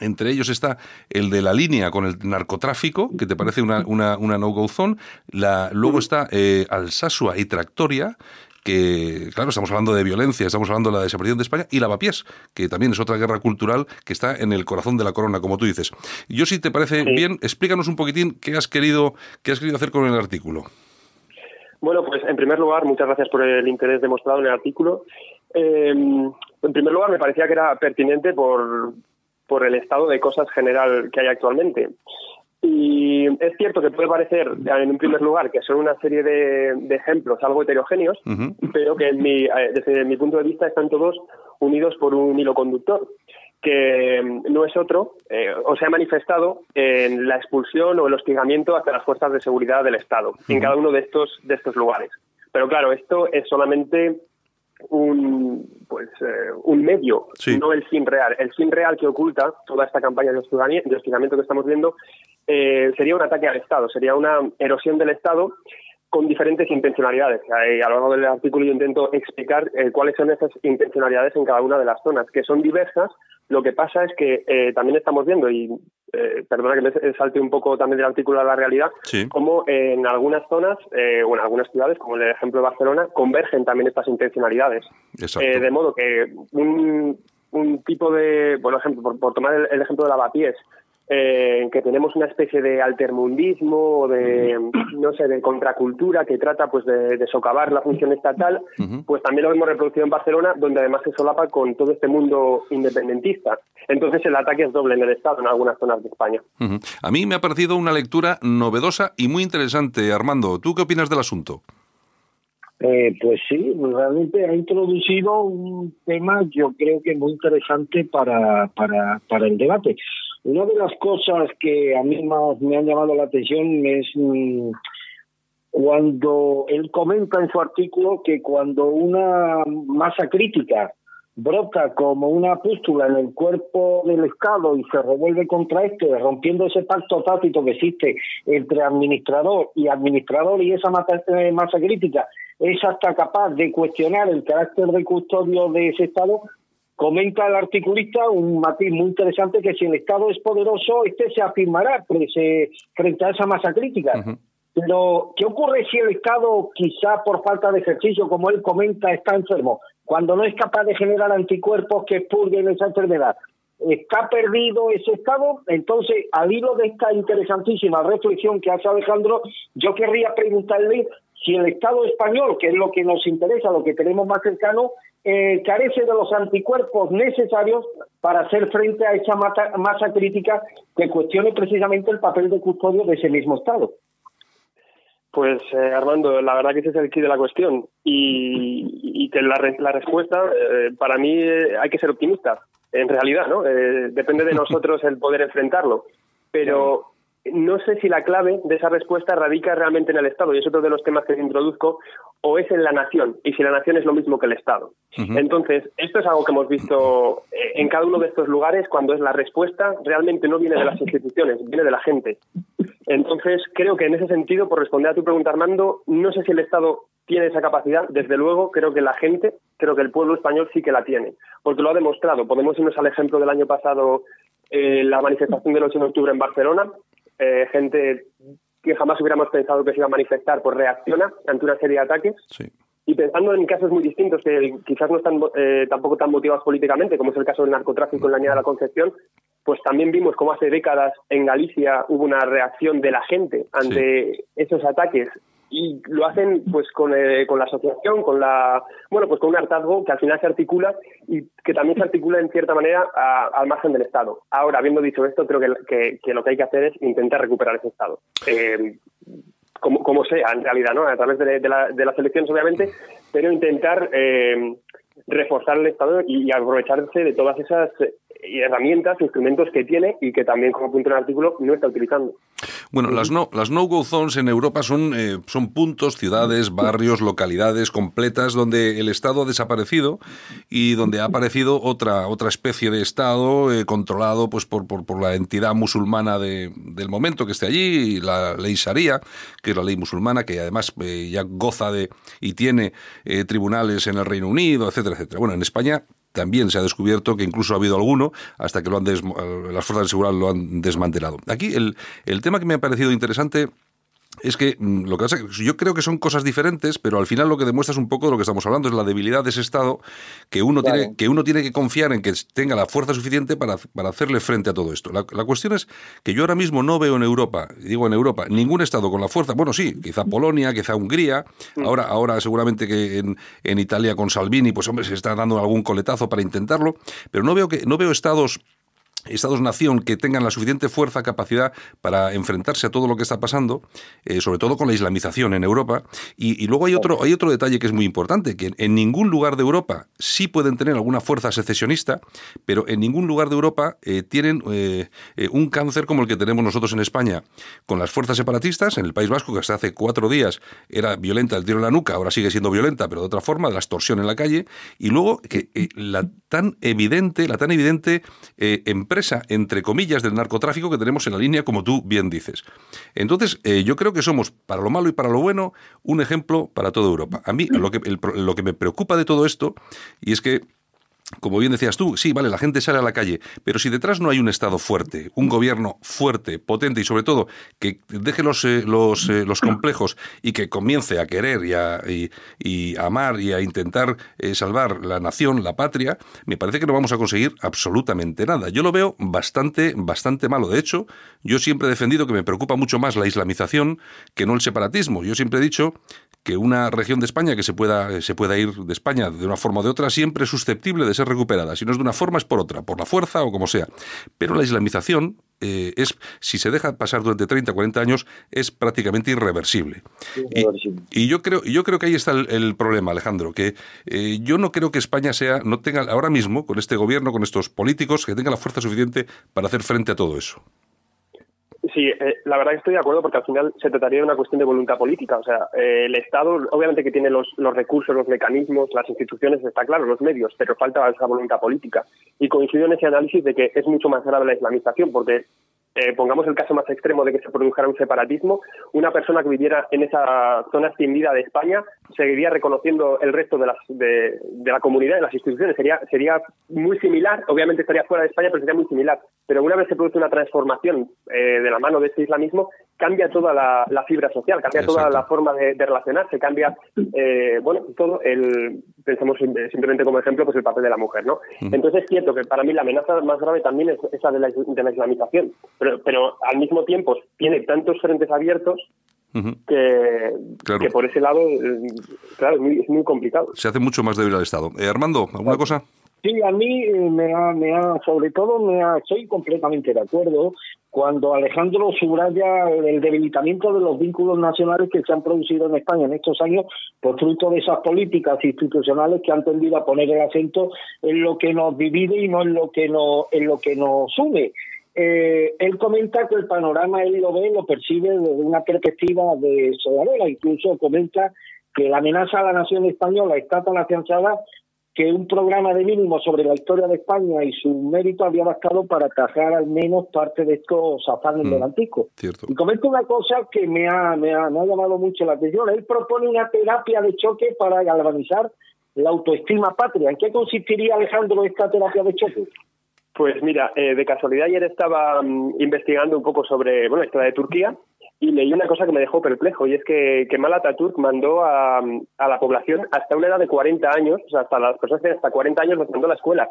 entre ellos está el de la línea con el narcotráfico, que te parece una, una, no-go zone. Luego está eh, Alsasua y Tractoria, que, claro, estamos hablando de violencia, estamos hablando de la desaparición de España y lavapiés, que también es otra guerra cultural que está en el corazón de la corona, como tú dices. Yo, si te parece bien, explícanos un poquitín qué has querido, qué has querido hacer con el artículo. Bueno, pues en primer lugar, muchas gracias por el interés demostrado en el artículo. Eh, en primer lugar, me parecía que era pertinente por, por el estado de cosas general que hay actualmente. Y es cierto que puede parecer, en un primer lugar, que son una serie de, ejemplos algo heterogéneos, pero que mi, eh, desde mi punto de vista están todos unidos por un hilo conductor, que no es otro, eh, o se ha manifestado en la expulsión o el hostigamiento hacia las fuerzas de seguridad del Estado, en cada uno de estos, de estos lugares. Pero claro, esto es solamente un pues eh, un medio, no el fin real. El fin real que oculta toda esta campaña de hostigamiento que estamos viendo eh, sería un ataque al Estado, sería una erosión del Estado con diferentes intencionalidades. a lo largo del artículo yo intento explicar eh, cuáles son esas intencionalidades en cada una de las zonas, que son diversas. Lo que pasa es que eh, también estamos viendo, y perdona que me salte un poco también del artículo a la realidad, como en algunas zonas o en algunas ciudades, como en el ejemplo de Barcelona, convergen también estas intencionalidades. de modo que un, un tipo de, por ejemplo, por, tomar el, el, ejemplo de lavapiés, eh, que tenemos una especie de altermundismo o de, no sé, de contracultura que trata pues de, socavar la función estatal, pues también lo hemos reproducido en Barcelona, donde además se solapa con todo este mundo independentista. Entonces el ataque es doble en el Estado en algunas zonas de España. A mí me ha parecido una lectura novedosa y muy interesante, Armando. ¿Tú qué opinas del asunto? Eh, pues sí, realmente ha introducido un tema yo creo que muy interesante para, para, para el debate. Una de las cosas que a mí más me han llamado la atención es mm, cuando él comenta en su artículo que cuando una masa crítica brota como una pústula en el cuerpo del Estado y se revuelve contra este, rompiendo ese pacto tácito que existe entre administrador y administrador y esa masa, eh, masa crítica es hasta capaz de cuestionar el carácter de custodio de ese Estado, Comenta el articulista un matiz muy interesante que si el Estado es poderoso, este se afirmará frente a esa masa crítica. Pero, ¿qué ocurre si el Estado, quizá por falta de ejercicio, como él comenta, está enfermo? Cuando no es capaz de generar anticuerpos que expurguen esa enfermedad. ¿Está perdido ese Estado? Entonces, al hilo de esta interesantísima reflexión que hace Alejandro, yo querría preguntarle si el Estado español, que es lo que nos interesa, lo que tenemos más cercano, eh, carece de los anticuerpos necesarios para hacer frente a esa masa, crítica que cuestione precisamente el papel de custodio de ese mismo Estado. Pues eh, Armando, la verdad que ese es el key de la cuestión y, que la, respuesta, eh, para mí hay que ser optimista, en realidad, ¿no? depende de nosotros el poder enfrentarlo. Pero no sé si la clave de esa respuesta radica realmente en el Estado, y es otro de los temas que introduzco, o es en la nación, y si la nación es lo mismo que el Estado. Entonces, esto es algo que hemos visto en cada uno de estos lugares cuando es la respuesta realmente no viene de las instituciones, viene de la gente. Entonces, creo que en ese sentido, por responder a tu pregunta, Armando, no sé si el Estado tiene esa capacidad, desde luego creo que la gente, creo que el pueblo español sí que la tiene, porque lo ha demostrado. Podemos irnos al ejemplo del año pasado, eh, la manifestación del 8 de octubre en Barcelona, eh, gente que jamás hubiéramos pensado que se iba a manifestar, pues reacciona ante una serie de ataques. Y pensando en casos muy distintos que quizás no están eh, tampoco tan motivados políticamente, como es el caso del narcotráfico en la Niña de la Concepción, pues también vimos cómo hace décadas en Galicia hubo una reacción de la gente ante esos ataques y lo hacen pues con, eh, con la asociación, con la bueno pues con un hartazgo que al final se articula y que también se articula en cierta manera al margen del Estado. Ahora, habiendo dicho esto, creo que, que, lo que hay que hacer es intentar recuperar ese Estado. Eh, como, como, sea, en realidad, ¿no? A través de, la, de las elecciones, obviamente, pero intentar eh, reforzar el Estado y aprovecharse de todas esas herramientas, instrumentos que tiene y que también, como punto en el artículo, no está utilizando. Bueno, las no las no-go zones en Europa son, eh, son puntos, ciudades, barrios, localidades completas donde el Estado ha desaparecido y donde ha aparecido otra, otra especie de Estado eh, controlado pues, por, por, por, la entidad musulmana de, del momento que esté allí, la ley Sharia, que es la ley musulmana, que además eh, ya goza de y tiene tribunales en el Reino Unido, etcétera, etcétera. Bueno, en España también se ha descubierto que incluso ha habido alguno hasta que lo han las fuerzas de seguridad lo han desmantelado. Aquí el, el tema que me ha parecido interesante es que mm, lo que pasa yo creo que son cosas diferentes, pero al final lo que demuestra es un poco de lo que estamos hablando, es la debilidad de ese Estado que uno, tiene, que uno tiene que confiar en que tenga la fuerza suficiente para, para hacerle frente a todo esto. La, cuestión es que yo ahora mismo no veo en Europa, digo en Europa, ningún Estado con la fuerza, bueno, sí, quizá Polonia, quizá Hungría, mm. ahora, ahora seguramente que en, en Italia con Salvini, pues hombre, se está dando algún coletazo para intentarlo, pero no veo, que, no veo Estados Estados-nación que tengan la suficiente fuerza, capacidad para enfrentarse a todo lo que está pasando, eh, sobre todo con la islamización en Europa. Y, luego hay otro, hay otro detalle que es muy importante, que en ningún lugar de Europa sí pueden tener alguna fuerza secesionista, pero en ningún lugar de Europa eh, tienen eh, un cáncer como el que tenemos nosotros en España, con las fuerzas separatistas, en el País Vasco, que hasta hace cuatro días era violenta el tiro en la nuca, ahora sigue siendo violenta, pero de otra forma, de la extorsión en la calle, y luego que la tan evidente, la tan evidente empresa, entre comillas, del narcotráfico que tenemos en la línea, como tú bien dices. Entonces, eh, yo creo que somos, para lo malo y para lo bueno, un ejemplo para toda Europa. A mí, lo que, lo que me preocupa de todo esto, y es que como bien decías tú, sí, vale, la gente sale a la calle, pero si detrás no hay un Estado fuerte, un gobierno fuerte, potente y sobre todo que deje los, eh, los, eh, los, complejos y que comience a querer y a, y, amar y a intentar eh, salvar la nación, la patria, me parece que no vamos a conseguir absolutamente nada. Yo lo veo bastante, bastante malo. De hecho, yo siempre he defendido que me preocupa mucho más la islamización que no el separatismo. Yo siempre he dicho que una región de España que se pueda, se pueda ir de España de una forma o de otra siempre es susceptible de ser recuperada. Si no es de una forma, es por otra, por la fuerza o como sea. Pero la islamización eh, es, si se deja pasar durante 30, 40 años, es prácticamente irreversible. Y, yo creo, yo creo que ahí está el, problema, Alejandro, que eh, yo no creo que España sea, no tenga ahora mismo, con este gobierno, con estos políticos, que tenga la fuerza suficiente para hacer frente a todo eso. Sí, eh, la verdad que estoy de acuerdo porque al final se trataría de una cuestión de voluntad política. O sea, eh, el Estado obviamente que tiene los, los recursos, los mecanismos, las instituciones, está claro, los medios, pero falta esa voluntad política. Y coincido en ese análisis de que es mucho más grave la islamización porque eh, pongamos el caso más extremo de que se produjera un separatismo, una persona que viviera en esa zona extendida de España seguiría reconociendo el resto de, las, de, la comunidad, de las instituciones. Sería, sería muy similar, obviamente estaría fuera de España, pero sería muy similar. Pero una vez se produce una transformación eh, de la mano de este islamismo, cambia toda la, fibra social, cambia toda la forma de, relacionarse, cambia, eh, bueno, todo el, pensemos simplemente como ejemplo, pues el papel de la mujer, ¿no? Entonces es cierto que para mí la amenaza más grave también es esa de la, de la islamización pero, al mismo tiempo tiene tantos frentes abiertos que, que, por ese lado, eh, claro, es muy, complicado. Se hace mucho más débil al Estado. Eh, Armando, ¿alguna cosa? Sí, a mí eh, me ha, me ha, sobre todo, me ha, estoy completamente de acuerdo cuando Alejandro subraya el debilitamiento de los vínculos nacionales que se han producido en España en estos años por fruto de esas políticas institucionales que han tendido a poner el acento en lo que nos divide y no en lo que nos, en lo que nos une. Eh, él comenta que el panorama él lo ve, lo percibe desde una perspectiva de soldadera, incluso comenta que la amenaza a la nación española está tan afianzada que un programa de mínimo sobre la historia de España y su mérito había bastado para atajar al menos parte de estos afanes del antico. Y comenta una cosa que me ha, me, ha, me ha llamado mucho la atención. Él propone una terapia de choque para galvanizar la autoestima patria. ¿En qué consistiría, Alejandro, esta terapia de choque? Pues mira, eh, de casualidad ayer estaba mm, investigando un poco sobre bueno, la historia de Turquía y leí una cosa que me dejó perplejo y es que Kemal Atatürk mandó a, a la población hasta una edad de 40 años, o sea, hasta las personas que hasta 40 años los mandó a la escuela.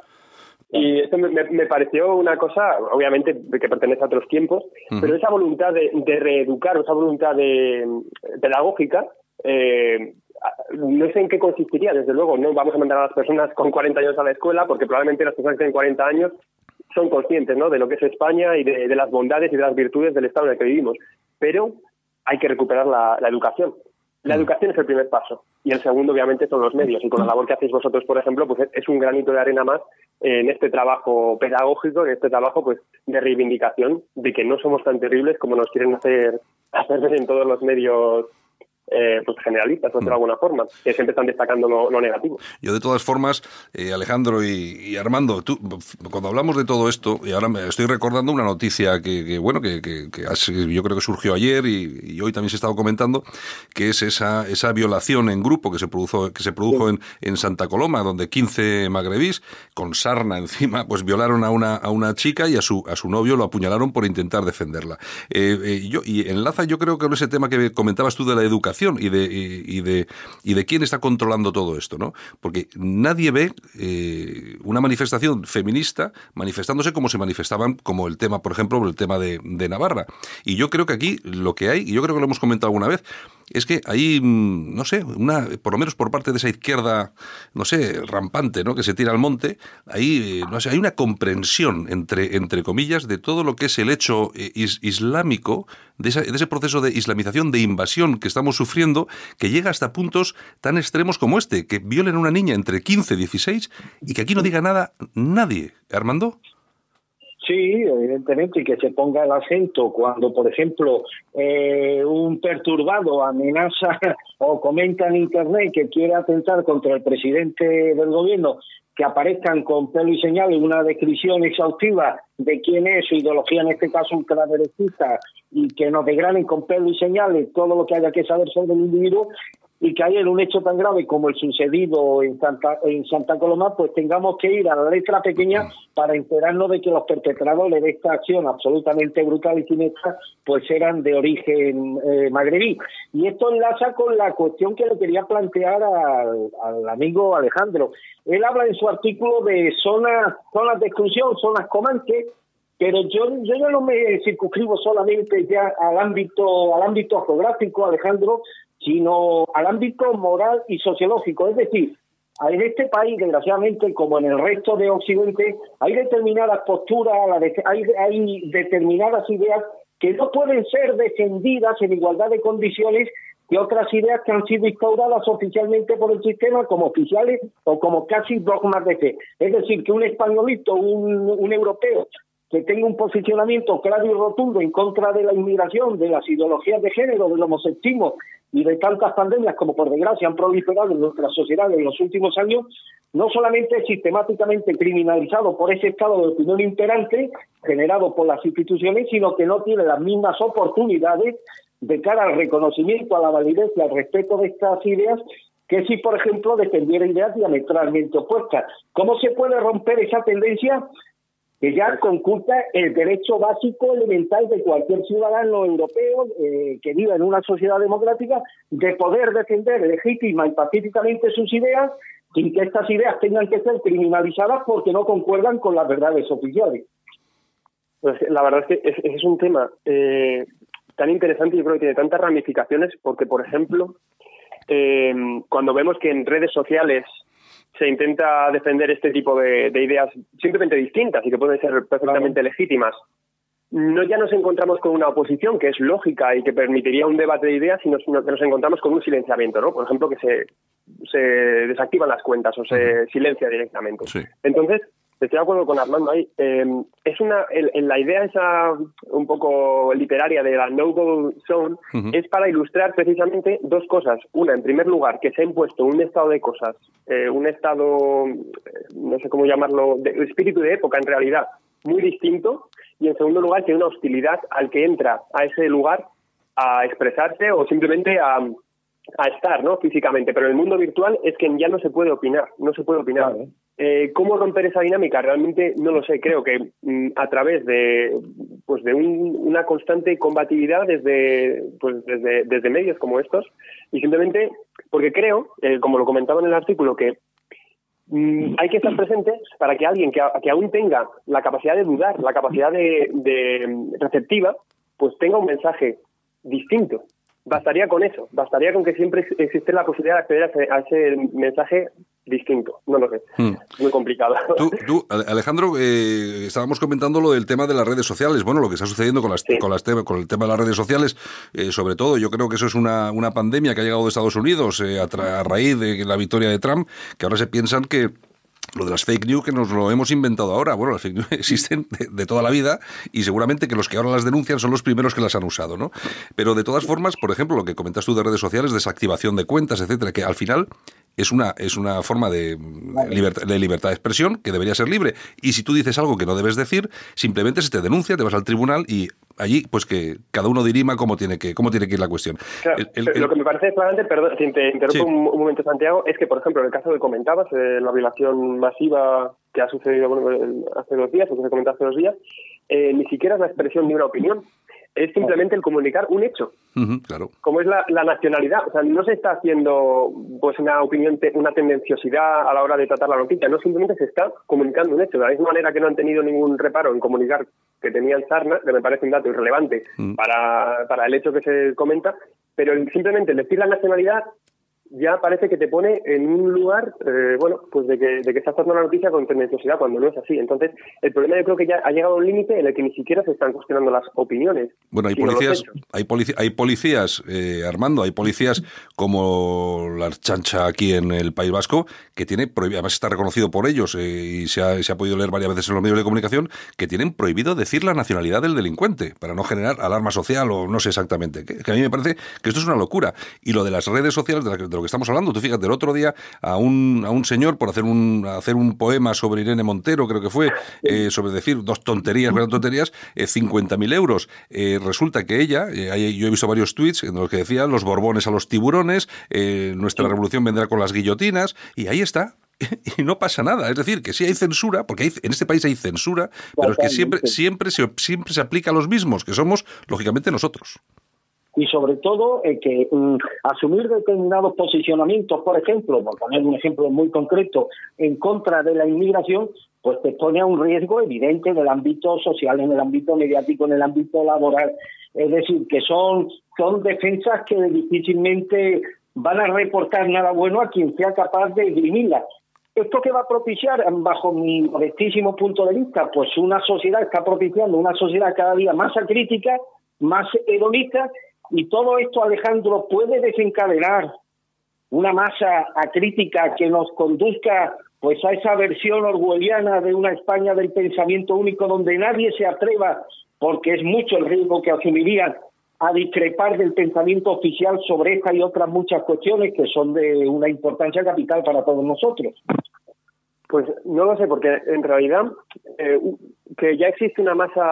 Y esto me, me, pareció una cosa, obviamente, que pertenece a otros tiempos, pero esa voluntad de, de, reeducar, esa voluntad de, pedagógica, eh, no sé en qué consistiría, desde luego, no vamos a mandar a las personas con 40 años a la escuela, porque probablemente las personas que tienen 40 años son conscientes ¿no? de lo que es España y de, las bondades y de las virtudes del Estado en el que vivimos. Pero hay que recuperar la, educación. La educación es el primer paso y el segundo obviamente son los medios y con la labor que hacéis vosotros por ejemplo pues es un granito de arena más en este trabajo pedagógico en este trabajo pues de reivindicación de que no somos tan terribles como nos quieren hacer hacer ver en todos los medios eh, pues generalistas, por de alguna forma, que siempre están destacando lo, negativo. Yo, de todas formas, eh, Alejandro y, Armando, tú, cuando hablamos de todo esto, y ahora me estoy recordando una noticia que, bueno, que, yo creo que surgió ayer y, hoy también se ha estado comentando, que es esa, esa violación en grupo que se produjo, que se produjo en, en Santa Coloma, donde 15 magrebís, con sarna encima, pues violaron a una, a una chica y a su, a su novio lo apuñalaron por intentar defenderla. Eh, yo, y enlaza yo creo que con ese tema que comentabas tú de la educación, y de, y, de, y de quién está controlando todo esto, ¿no? Porque nadie ve eh, una manifestación feminista manifestándose como se manifestaban, como el tema, por ejemplo, el tema de, de Navarra. Y yo creo que aquí lo que hay, y yo creo que lo hemos comentado alguna vez, es que hay, mm, no sé, una, por lo menos por parte de esa izquierda, no sé, rampante, ¿no? que se tira al monte, ahí, no sé, hay una comprensión, entre, entre comillas, de todo lo que es el hecho eh, islámico, de, de ese proceso de islamización, de invasión que estamos sufriendo, que llega hasta puntos tan extremos como este, que violen a una niña entre 15 y 16 y que aquí no diga nada nadie. Armando? Sí, evidentemente, y que se ponga el acento cuando, por ejemplo, eh, un perturbado amenaza o comenta en Internet que quiere atentar contra el presidente del gobierno, que aparezcan con pelo y señal una descripción exhaustiva de quién es su ideología, en este caso ultraderechista, y que nos degranen con pelo y señales todo lo que haya que saber sobre el individuo, y que en un hecho tan grave como el sucedido en Santa, en Santa Coloma, pues tengamos que ir a la letra pequeña para enterarnos de que los perpetradores de esta acción absolutamente brutal y siniestra, pues eran de origen eh, magrebí. Y esto enlaza con la cuestión que le quería plantear al, al amigo Alejandro. Él habla en su artículo de zonas, zonas de exclusión, zonas comanches, pero yo, yo ya no me circunscribo solamente ya al ámbito, al ámbito geográfico, Alejandro, sino al ámbito moral y sociológico. Es decir, en este país, desgraciadamente, como en el resto de Occidente, hay determinadas posturas, hay, determinadas ideas que no pueden ser defendidas en igualdad de condiciones que otras ideas que han sido instauradas oficialmente por el sistema como oficiales o como casi dogmas de fe. Es decir, que un españolito, un europeo que tenga un posicionamiento claro y rotundo en contra de la inmigración, de las ideologías de género, del homosexismo y de tantas pandemias como por desgracia han proliferado en nuestra sociedad en los últimos años, no solamente es sistemáticamente criminalizado por ese estado de opinión imperante generado por las instituciones, sino que no tiene las mismas oportunidades de cara al reconocimiento, a la validez y al respeto de estas ideas que si, por ejemplo, defendiera ideas diametralmente opuestas. ¿Cómo se puede romper esa tendencia? Que ya conculca el derecho básico elemental de cualquier ciudadano europeo eh, que viva en una sociedad democrática de poder defender legítima y pacíficamente sus ideas sin que estas ideas tengan que ser criminalizadas porque no concuerdan con las verdades oficiales. Pues la verdad es que es, es un tema eh, tan interesante y yo creo que tiene tantas ramificaciones porque, por ejemplo, eh, cuando vemos que en redes sociales se intenta defender este tipo de, ideas simplemente distintas y que pueden ser perfectamente legítimas. No ya nos encontramos con una oposición que es lógica y que permitiría un debate de ideas, sino que nos encontramos con un silenciamiento, ¿no? Por ejemplo, que se, se desactivan las cuentas o se silencia directamente. Entonces, estoy de acuerdo con Armando ahí. Eh, es una, la idea esa un poco literaria de la no-go zone es para ilustrar precisamente dos cosas. Una, en primer lugar, que se ha impuesto un estado de cosas, eh, un estado, no sé cómo llamarlo, de espíritu de época en realidad, muy distinto. Y en segundo lugar, que hay una hostilidad al que entra a ese lugar a expresarse o simplemente a, a estar, ¿no? Físicamente. Pero en el mundo virtual es que ya no se puede opinar, no se puede opinar. Eh, ¿Cómo romper esa dinámica? Realmente no lo sé. Creo que mm, a través de, pues de una constante combatividad desde, pues desde, desde medios como estos y simplemente porque creo, eh, como lo comentaba en el artículo, que mm, hay que estar presentes para que alguien que, que, aún tenga la capacidad de dudar, la capacidad de, de receptiva, pues tenga un mensaje distinto. Bastaría con eso, bastaría con que siempre existe la posibilidad de acceder a ese, mensaje distinto. No lo sé, hmm. muy complicado. Tú, Alejandro, eh, estábamos comentando lo del tema de las redes sociales. Bueno, lo que está sucediendo con, las, con, las con el tema de las redes sociales, eh, sobre todo, yo creo que eso es una, una pandemia que ha llegado de Estados Unidos eh, a raíz de la victoria de Trump, que ahora se piensan que lo de las fake news que nos lo hemos inventado ahora. Bueno, las fake news existen de, toda la vida y seguramente que los que ahora las denuncian son los primeros que las han usado, ¿no? Pero de todas formas, por ejemplo, lo que comentas tú de redes sociales, desactivación de cuentas, etcétera, que al final es una, es una forma de, libertad, de libertad de expresión que debería ser libre. Y si tú dices algo que no debes decir, simplemente se te denuncia, te vas al tribunal y allí, pues que cada uno dirima cómo tiene que, cómo tiene que ir la cuestión. Lo que me parece flagrante, perdón, si te interrumpo un, momento, Santiago, es que, por ejemplo, en el caso que comentabas, eh, la violación masiva que ha sucedido hace dos días, o que se comentó hace dos días, eh, ni siquiera es la expresión de una opinión es simplemente el comunicar un hecho. claro. Como es la, nacionalidad. O sea, no se está haciendo pues una opinión, una tendenciosidad a la hora de tratar la noticia, no simplemente se está comunicando un hecho. De la misma manera que no han tenido ningún reparo en comunicar que tenían sarna, que me parece un dato irrelevante para, para el hecho que se comenta, pero simplemente decir la nacionalidad ya parece que te pone en un lugar, eh, bueno, pues de que, de que estás dando la noticia con tendenciosidad cuando no es así. Entonces, el problema yo creo que ya ha llegado a un límite en el que ni siquiera se están cuestionando las opiniones. Bueno, hay policías, hay, hay policías, eh, Armando, hay policías como la chancha aquí en el País Vasco, que tiene prohibido, además está reconocido por ellos eh, y se ha, se ha podido leer varias veces en los medios de comunicación, que tienen prohibido decir la nacionalidad del delincuente para no generar alarma social o no sé exactamente. Que, a mí me parece que esto es una locura. Y lo de las redes sociales, de, de lo que estamos hablando. Tú fíjate, el otro día a un, a un señor por hacer un, hacer un poema sobre Irene Montero, creo que fue, eh, sobre decir dos tonterías, ¿verdad? tonterías, eh, 50.000 euros. Eh, resulta que ella, eh, yo he visto varios tweets en los que decía los borbones a los tiburones, nuestra revolución vendrá con las guillotinas, y ahí está, y no pasa nada. Es decir, que sí hay censura, porque en este país hay censura, pero es que siempre, siempre, se, siempre se aplica a los mismos, que somos, lógicamente, nosotros y sobre todo eh, que mm, asumir determinados posicionamientos, por ejemplo, por poner un ejemplo muy concreto, en contra de la inmigración, pues te pone a un riesgo evidente en el ámbito social, en el ámbito mediático, en el ámbito laboral. Es decir, que son, son defensas que difícilmente van a reportar nada bueno a quien sea capaz de esgrimirlas. ¿Esto qué va a propiciar, bajo mi modestísimo punto de vista? Pues una sociedad está propiciando una sociedad cada día más acrítica, más hedonista y todo esto, Alejandro, puede desencadenar una masa acrítica que nos conduzca pues a esa versión orwelliana de una España del pensamiento único donde nadie se atreva, porque es mucho el riesgo que asumirían, a discrepar del pensamiento oficial sobre esta y otras muchas cuestiones que son de una importancia capital para todos nosotros. Pues no lo sé, porque en realidad eh, que ya existe una masa